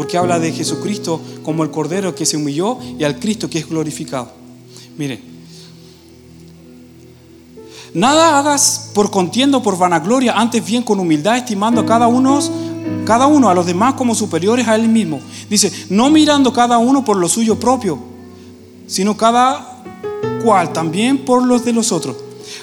Porque habla de Jesucristo como el Cordero que se humilló y al Cristo que es glorificado. Mire, nada hagas por contienda o por vanagloria, antes bien con humildad, estimando a cada uno, cada uno a los demás como superiores a él mismo. Dice, no mirando cada uno por lo suyo propio, sino cada cual también por los de los otros.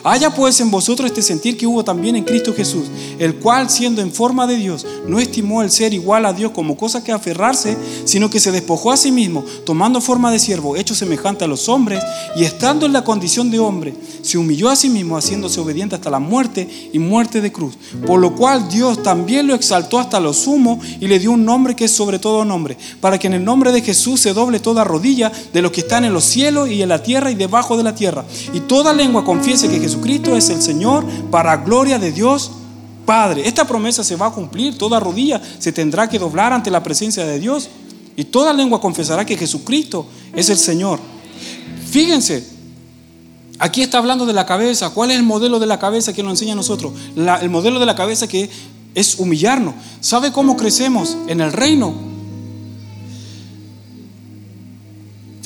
Haya pues en vosotros este sentir que hubo también en Cristo Jesús, el cual siendo en forma de Dios, no estimó el ser igual a Dios como cosa que aferrarse, sino que se despojó a sí mismo, tomando forma de siervo, hecho semejante a los hombres, y estando en la condición de hombre, se humilló a sí mismo, haciéndose obediente hasta la muerte y muerte de cruz. Por lo cual Dios también lo exaltó hasta lo sumo y le dio un nombre que es sobre todo nombre, para que en el nombre de Jesús se doble toda rodilla de los que están en los cielos y en la tierra y debajo de la tierra, y toda lengua confiese que Jesucristo es el Señor para gloria de Dios Padre. Esta promesa se va a cumplir, toda rodilla se tendrá que doblar ante la presencia de Dios y toda lengua confesará que Jesucristo es el Señor. Fíjense, aquí está hablando de la cabeza. ¿Cuál es el modelo de la cabeza que nos enseña a nosotros? el modelo de la cabeza que es humillarnos. ¿Sabe cómo crecemos en el reino?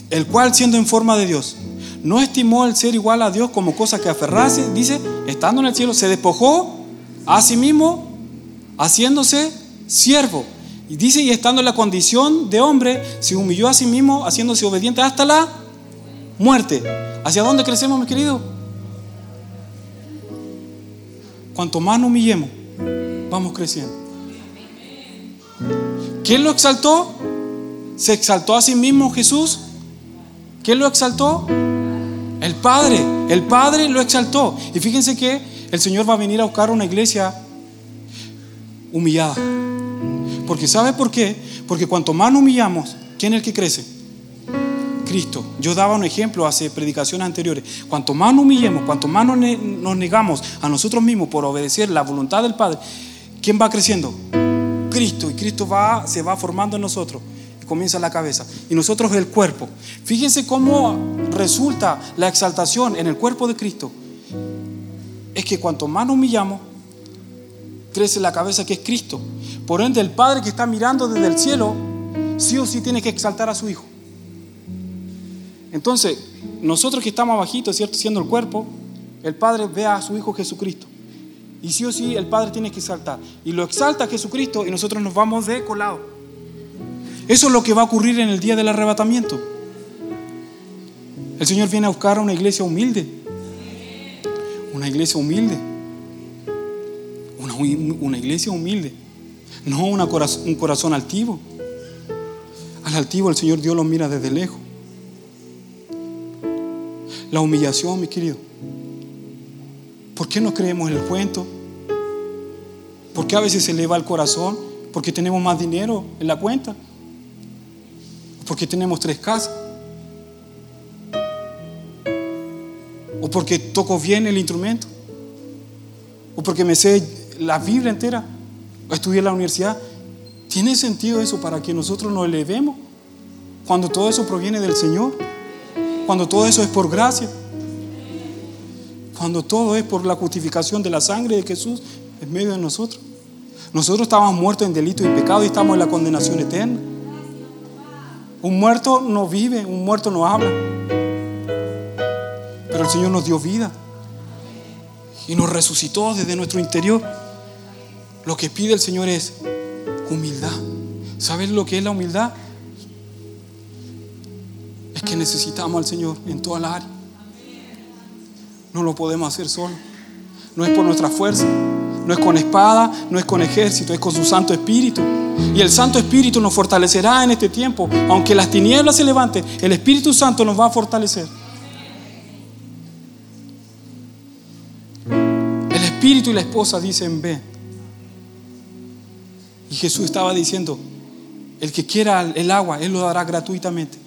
El cual siendo en forma de Dios no estimó el ser igual a Dios como cosa que aferrase, dice, estando en el cielo, se despojó a sí mismo, haciéndose siervo. Y dice, y estando en la condición de hombre, se humilló a sí mismo, haciéndose obediente hasta la muerte. ¿Hacia dónde crecemos, mi querido? Cuanto más nos humillemos, vamos creciendo. ¿Quién lo exaltó? ¿Se exaltó a sí mismo Jesús? ¿Quién lo exaltó? El Padre, el Padre lo exaltó. Y fíjense que el Señor va a venir a buscar una iglesia humillada. Porque ¿sabe por qué? Porque cuanto más humillamos, ¿quién es el que crece? Cristo. Yo daba un ejemplo hace predicaciones anteriores. Cuanto más humillemos, cuanto más nos, negamos a nosotros mismos por obedecer la voluntad del Padre, ¿quién va creciendo? Cristo. Y Cristo se va formando en nosotros comienza la cabeza y nosotros el cuerpo. Fíjense cómo resulta la exaltación en el cuerpo de Cristo. Es que cuanto más nos humillamos, crece la cabeza que es Cristo. Por ende, el Padre que está mirando desde el cielo, sí o sí tiene que exaltar a su Hijo. Entonces, nosotros que estamos abajitos, ¿cierto? Siendo el cuerpo, el Padre ve a su Hijo Jesucristo. Y sí o sí el Padre tiene que exaltar. Y lo exalta Jesucristo y nosotros nos vamos de colado. Eso es lo que va a ocurrir en el día del arrebatamiento. El Señor viene a buscar a una iglesia humilde. Una iglesia humilde. Una, iglesia humilde. No un corazón altivo. Al altivo el Señor Dios lo mira desde lejos. La humillación, mi querido. ¿Por qué no creemos en el cuento? ¿Por qué a veces se eleva el corazón? Porque tenemos más dinero en la cuenta porque tenemos tres casas. O porque toco bien el instrumento. O porque me sé la Biblia entera. O estudié en la universidad. ¿Tiene sentido eso para que nosotros nos elevemos? Cuando todo eso proviene del Señor. Cuando todo eso es por gracia. Cuando todo es por la justificación de la sangre de Jesús en medio de nosotros. Nosotros estábamos muertos en delito y pecado y estamos en la condenación eterna. Un muerto no vive, un muerto no habla. Pero el Señor nos dio vida y nos resucitó desde nuestro interior. Lo que pide el Señor es humildad. ¿Sabes lo que es la humildad? Es que necesitamos al Señor en toda la área. No lo podemos hacer solo. No es por nuestra fuerza, no es con espada, no es con ejército, es con su Santo Espíritu. Y el Santo Espíritu nos fortalecerá en este tiempo. Aunque las tinieblas se levanten, el Espíritu Santo nos va a fortalecer. El Espíritu y la esposa dicen, ven. Y Jesús estaba diciendo, el que quiera el agua, Él lo dará gratuitamente.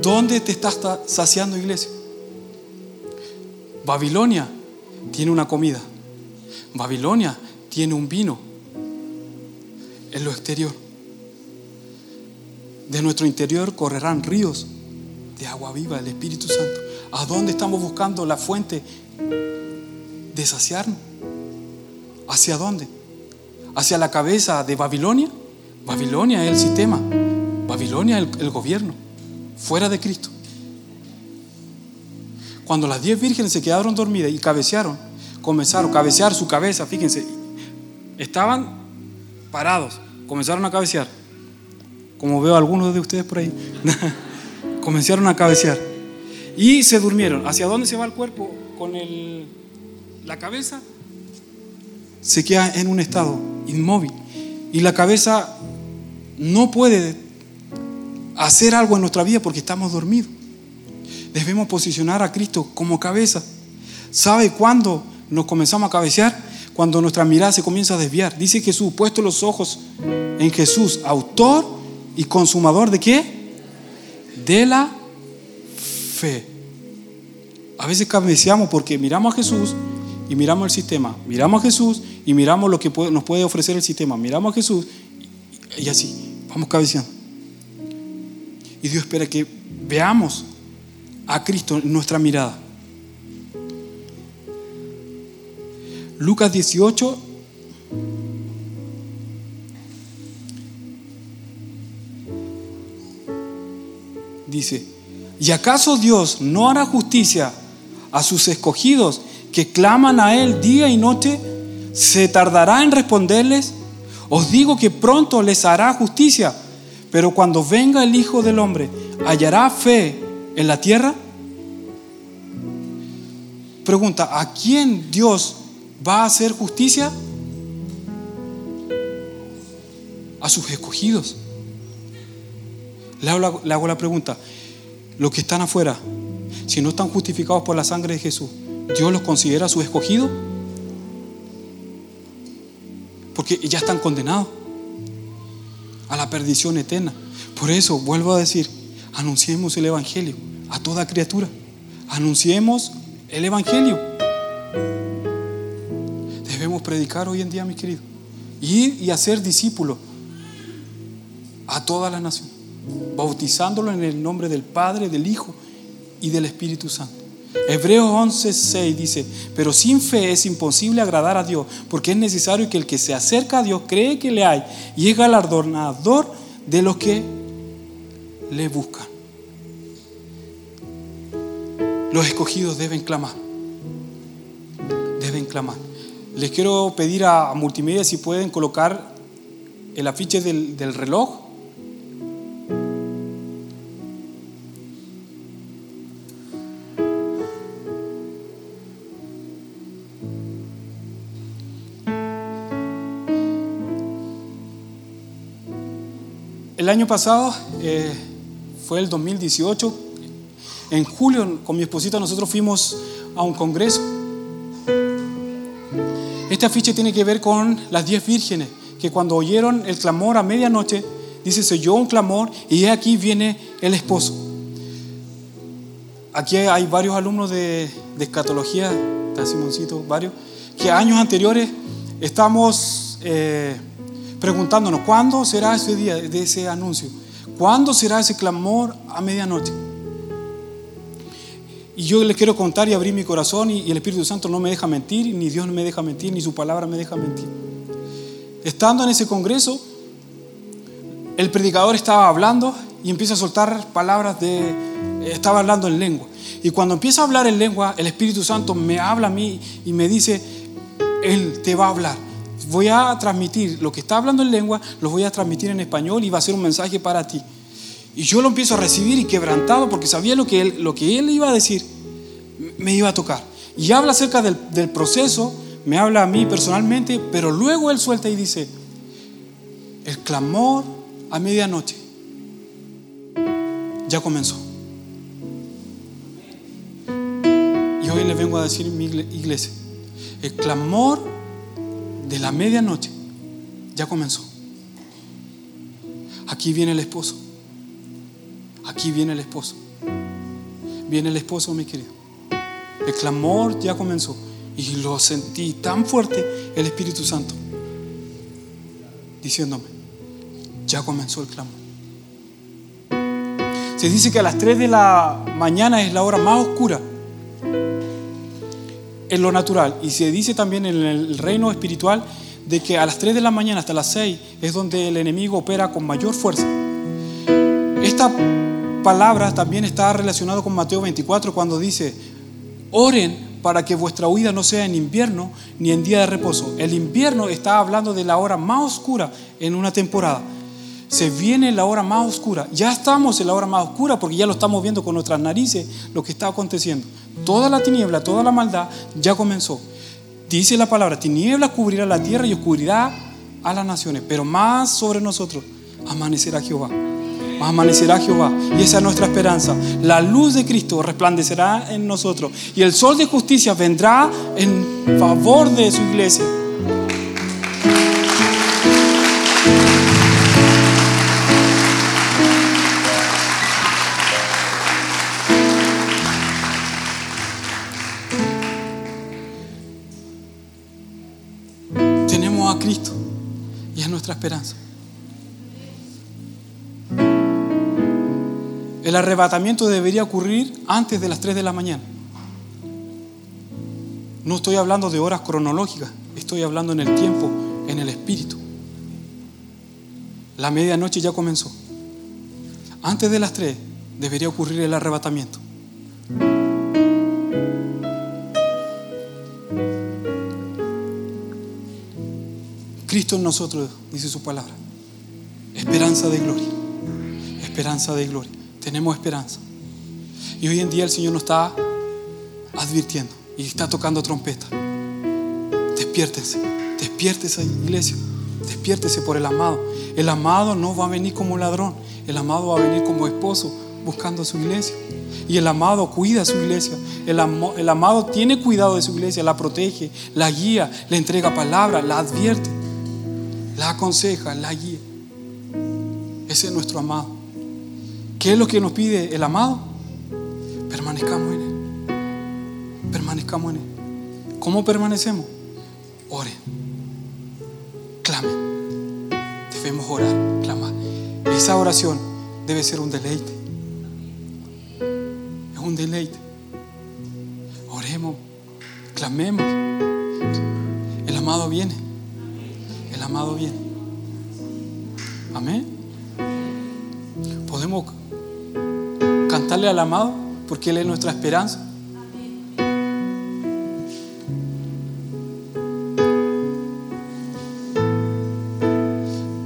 ¿Dónde te estás saciando, iglesia? Babilonia tiene una comida. Babilonia tiene un vino en lo exterior. De nuestro interior correrán ríos de agua viva, el Espíritu Santo. ¿A dónde estamos buscando la fuente de saciarnos. ¿Hacia dónde? ¿Hacia la cabeza de Babilonia? Babilonia es el sistema. Babilonia es el gobierno. Fuera de Cristo. Cuando las diez vírgenes se quedaron dormidas y cabecearon, comenzaron a cabecear su cabeza, fíjense, estaban parados, comenzaron a cabecear. Como veo a algunos de ustedes por ahí, *laughs* comenzaron a cabecear. Y se durmieron. ¿Hacia dónde se va el cuerpo con el, la cabeza? Se queda en un estado inmóvil. Y la cabeza no puede hacer algo en nuestra vida porque estamos dormidos. Debemos posicionar a Cristo como cabeza. ¿Sabe cuándo nos comenzamos a cabecear? Cuando nuestra mirada se comienza a desviar. Dice Jesús, puesto los ojos en Jesús, autor y consumador de qué? De la fe. A veces cabeceamos porque miramos a Jesús y miramos el sistema. Miramos a Jesús y miramos lo que nos puede ofrecer el sistema. Miramos a Jesús y así, vamos cabeceando. Y Dios espera que veamos a Cristo en nuestra mirada. Lucas 18. Dice, ¿y acaso Dios no hará justicia a sus escogidos que claman a Él día y noche? ¿Se tardará en responderles? Os digo que pronto les hará justicia, pero cuando venga el Hijo del Hombre, ¿hallará fe en la tierra? Pregunta, ¿a quién Dios va a hacer justicia? A sus escogidos. Le hago, la, pregunta, los que están afuera, si no están justificados por la sangre de Jesús, ¿Dios los considera sus escogidos? Porque ya están condenados a la perdición eterna. Por eso, vuelvo a decir, anunciemos el Evangelio a toda criatura. Anunciemos el Evangelio. Debemos predicar hoy en día, mis queridos. Ir y hacer discípulos a toda la nación, bautizándolo en el nombre del Padre, del Hijo y del Espíritu Santo. Hebreos 11:6 dice, pero sin fe es imposible agradar a Dios, porque es necesario que el que se acerca a Dios cree que le hay y es galardonador de los que le buscan. Los escogidos deben clamar. Deben clamar. Les quiero pedir a, multimedia si pueden colocar el afiche del, reloj. El año pasado eh, fue el 2018 en julio, con mi esposita, nosotros fuimos a un congreso. Este afiche tiene que ver con las diez vírgenes, que cuando oyeron el clamor a medianoche, dice, se oyó un clamor y aquí viene el esposo. Aquí hay varios alumnos de, de escatología, está Simoncito, varios, que años anteriores estamos eh, preguntándonos, ¿cuándo será ese día de ese anuncio? ¿Cuándo será ese clamor a medianoche? Y yo les quiero contar y abrir mi corazón y, el Espíritu Santo no me deja mentir, ni Dios no me deja mentir, ni su palabra me deja mentir. Estando en ese congreso, el predicador estaba hablando y empieza a soltar palabras de... Estaba hablando en lengua. Y cuando empieza a hablar en lengua, el Espíritu Santo me habla a mí y me dice, Él te va a hablar. Voy a transmitir lo que está hablando en lengua, lo voy a transmitir en español y va a ser un mensaje para ti. Y yo lo empiezo a recibir y quebrantado porque sabía lo que él, lo que él iba a decir, me iba a tocar. Y habla acerca del, del proceso, me habla a mí personalmente, pero luego él suelta y dice, el clamor a medianoche ya comenzó. Y hoy les vengo a decir en mi iglesia, el clamor de la medianoche ya comenzó. Aquí viene el esposo. Aquí viene el esposo. Viene el esposo, mi querido. El clamor ya comenzó. Y lo sentí tan fuerte el Espíritu Santo. Diciéndome, ya comenzó el clamor. Se dice que a las 3 de la mañana es la hora más oscura. en lo natural. Y se dice también en el reino espiritual de que a las 3 de la mañana hasta las 6 es donde el enemigo opera con mayor fuerza. Esta palabra también está relacionada con Mateo 24 cuando dice, oren para que vuestra huida no sea en invierno ni en día de reposo. El invierno está hablando de la hora más oscura en una temporada. Se viene la hora más oscura. Ya estamos en la hora más oscura porque ya lo estamos viendo con nuestras narices lo que está aconteciendo. Toda la tiniebla, toda la maldad ya comenzó. Dice la palabra, tiniebla cubrirá la tierra y oscuridad a las naciones, pero más sobre nosotros amanecerá Jehová. Amanecerá Jehová. Y esa es nuestra esperanza. La luz de Cristo resplandecerá en nosotros. Y el sol de justicia vendrá en favor de su iglesia. nuestra esperanza. El arrebatamiento debería ocurrir antes de las 3 de la mañana. No estoy hablando de horas cronológicas, estoy hablando en el tiempo, en el espíritu. La medianoche ya comenzó. Antes de las 3 debería ocurrir el arrebatamiento. Cristo en nosotros, dice su palabra. Esperanza de gloria. Esperanza de gloria. Tenemos esperanza. Y hoy en día el Señor nos está advirtiendo y está tocando trompeta. Despiértense, despiértese iglesia, despiértese por el amado. El amado no va a venir como ladrón, el amado va a venir como esposo buscando a su iglesia. Y el amado cuida a su iglesia. El, el amado tiene cuidado de su iglesia, la protege, la guía, le entrega palabra, la advierte la aconseja, la guía. Ese es nuestro amado. ¿Qué es lo que nos pide el amado? Permanezcamos en Él. Permanezcamos en Él. ¿Cómo permanecemos? Oren. Clamen. Debemos orar, clamar. Esa oración debe ser un deleite. Es un deleite. Oremos, clamemos. El amado viene amado bien. Amén. Podemos cantarle al amado porque Él es nuestra esperanza.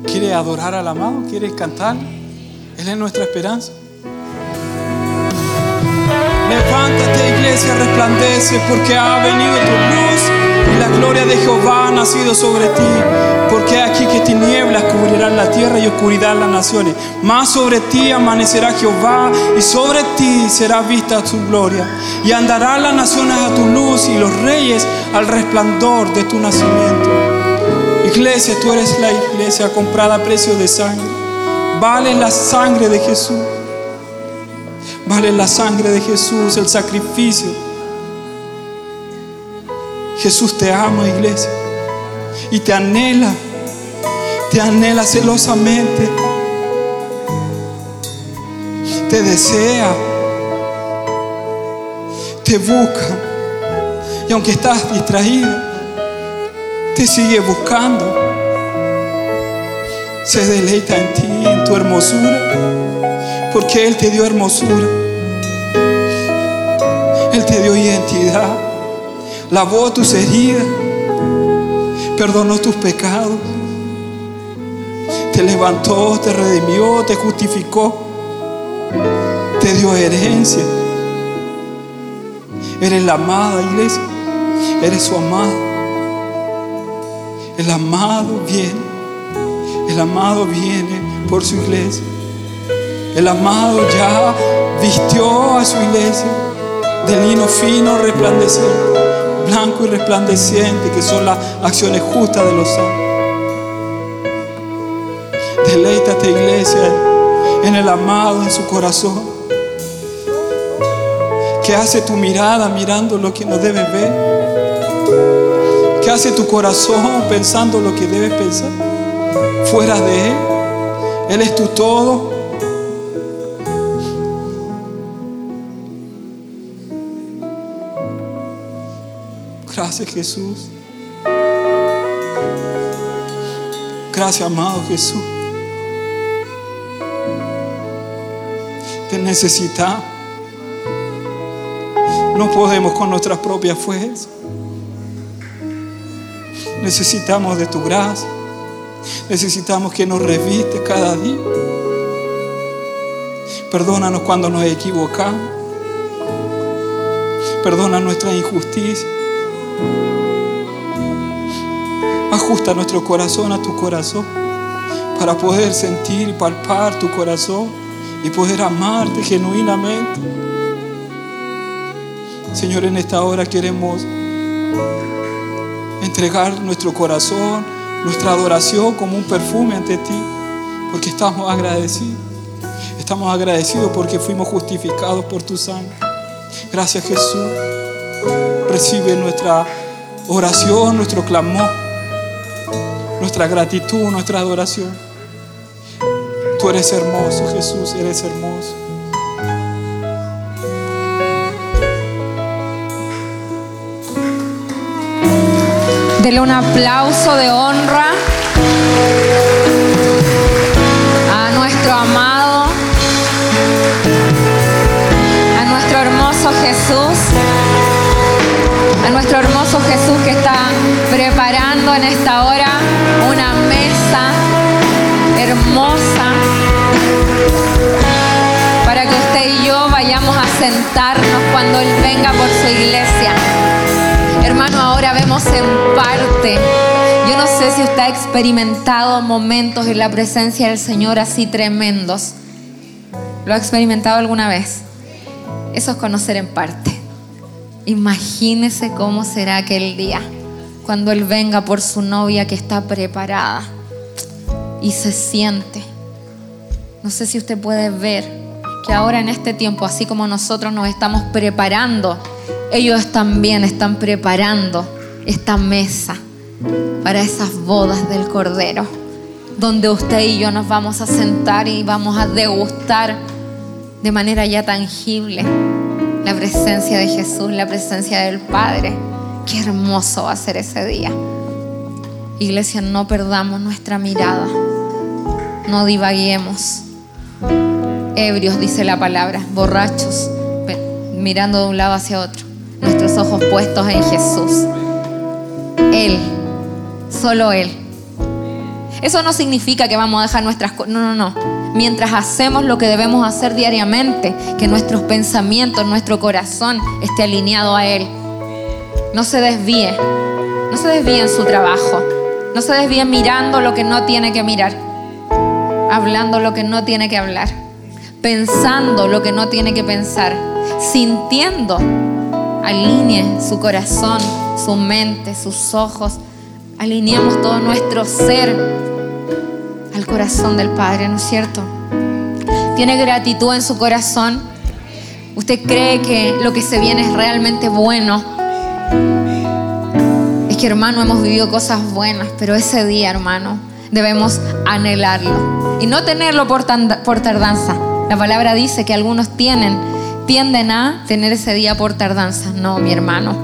¿Quiere adorar al amado? ¿Quiere cantar? Él es nuestra esperanza. Levántate iglesia, resplandece porque ha venido tu luz y la gloria de Jehová ha nacido sobre ti porque aquí que tinieblas cubrirán la tierra y oscuridad las naciones. Más sobre ti amanecerá Jehová y sobre ti será vista su gloria. Y andarán las naciones a tu luz y los reyes al resplandor de tu nacimiento. Iglesia, tú eres la iglesia comprada a precio de sangre. Vale la sangre de Jesús. Vale la sangre de Jesús, el sacrificio. Jesús te ama, iglesia y te anhela, te anhela celosamente, te desea, te busca. Y aunque estás distraído, te sigue buscando. Se deleita en ti, en tu hermosura, porque Él te dio hermosura. Él te dio identidad, lavó tus heridas perdonó tus pecados, te levantó, te redimió, te justificó, te dio herencia. Eres la amada iglesia, eres su amado. El amado viene, el amado viene por su iglesia. El amado ya vistió a su iglesia de lino fino resplandeciente blanco y resplandeciente, que son las acciones justas de los santos. En el amado, en su corazón. Que hace tu mirada mirando lo que no debes ver? ¿Qué hace tu corazón pensando lo que debes pensar? Fuera de Él. Él es tu todo. Gracias Jesús. Gracias amado Jesús. Necesitamos. No podemos con nuestras propias fuerzas. Necesitamos de tu gracia. Necesitamos que nos reviste cada día. Perdónanos cuando nos equivocamos. Perdona nuestra injusticia. Ajusta nuestro corazón a tu corazón para poder sentir y palpar tu corazón y poder amarte genuinamente. Señor, en esta hora queremos entregar nuestro corazón, nuestra adoración como un perfume ante ti, porque estamos agradecidos. Estamos agradecidos porque fuimos justificados por tu sangre. Gracias Jesús. Recibe nuestra oración, nuestro clamor, nuestra gratitud, nuestra adoración. Tú eres hermoso, Jesús, eres hermoso. Dele un aplauso de honra a nuestro amado, a nuestro hermoso Jesús, a nuestro hermoso Jesús que está preparando en esta hora una mesa hermosa para que usted y yo vayamos a sentarnos cuando Él venga por su iglesia. Hermano, ahora vemos en parte. Yo no sé si usted ha experimentado momentos en la presencia del Señor así tremendos. ¿Lo ha experimentado alguna vez? Eso es conocer en parte. Imagínese cómo será aquel día cuando Él venga por su novia que está preparada y se siente. No sé si usted puede ver que ahora en este tiempo, así como nosotros nos estamos preparando, ellos también están preparando esta mesa para esas bodas del Cordero, donde usted y yo nos vamos a sentar y vamos a degustar de manera ya tangible la presencia de Jesús, la presencia del Padre. Qué hermoso va a ser ese día. Iglesia, no perdamos nuestra mirada, no divaguemos. Ebrios, dice la palabra, borrachos, mirando de un lado hacia otro nuestros ojos puestos en Jesús. Él, solo Él. Eso no significa que vamos a dejar nuestras cosas. No, no, no. Mientras hacemos lo que debemos hacer diariamente, que nuestros pensamientos, nuestro corazón esté alineado a Él. No se desvíe. No se desvíe en su trabajo. No se desvíe mirando lo que no tiene que mirar. Hablando lo que no tiene que hablar. Pensando lo que no tiene que pensar. Sintiendo alinee su corazón, su mente, sus ojos. Alineemos todo nuestro ser al corazón del Padre, ¿no es cierto? ¿Tiene gratitud en su corazón? ¿Usted cree que lo que se viene es realmente bueno? Es que hermano, hemos vivido cosas buenas, pero ese día, hermano, debemos anhelarlo y no tenerlo por, por tardanza. La palabra dice que algunos tienen tienden a tener ese día por tardanza. No, mi hermano.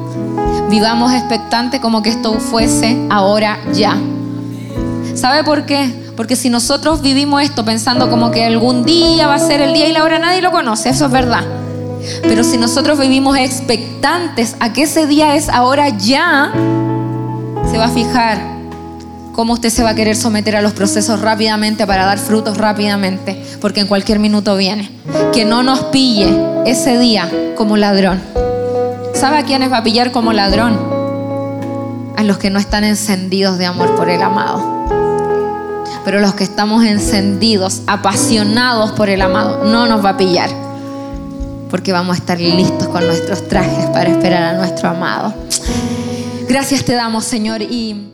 Vivamos expectante como que esto fuese ahora ya. ¿Sabe por qué? Porque si nosotros vivimos esto pensando como que algún día va a ser el día y la hora nadie lo conoce, eso es verdad. Pero si nosotros vivimos expectantes a que ese día es ahora ya, se va a fijar cómo usted se va a querer someter a los procesos rápidamente para dar frutos rápidamente, porque en cualquier minuto viene. Que no nos pille ese día como ladrón. ¿Sabe a quiénes va a pillar como ladrón? A los que no están encendidos de amor por el amado. Pero los que estamos encendidos, apasionados por el amado, no nos va a pillar. Porque vamos a estar listos con nuestros trajes para esperar a nuestro amado. Gracias te damos, Señor, y...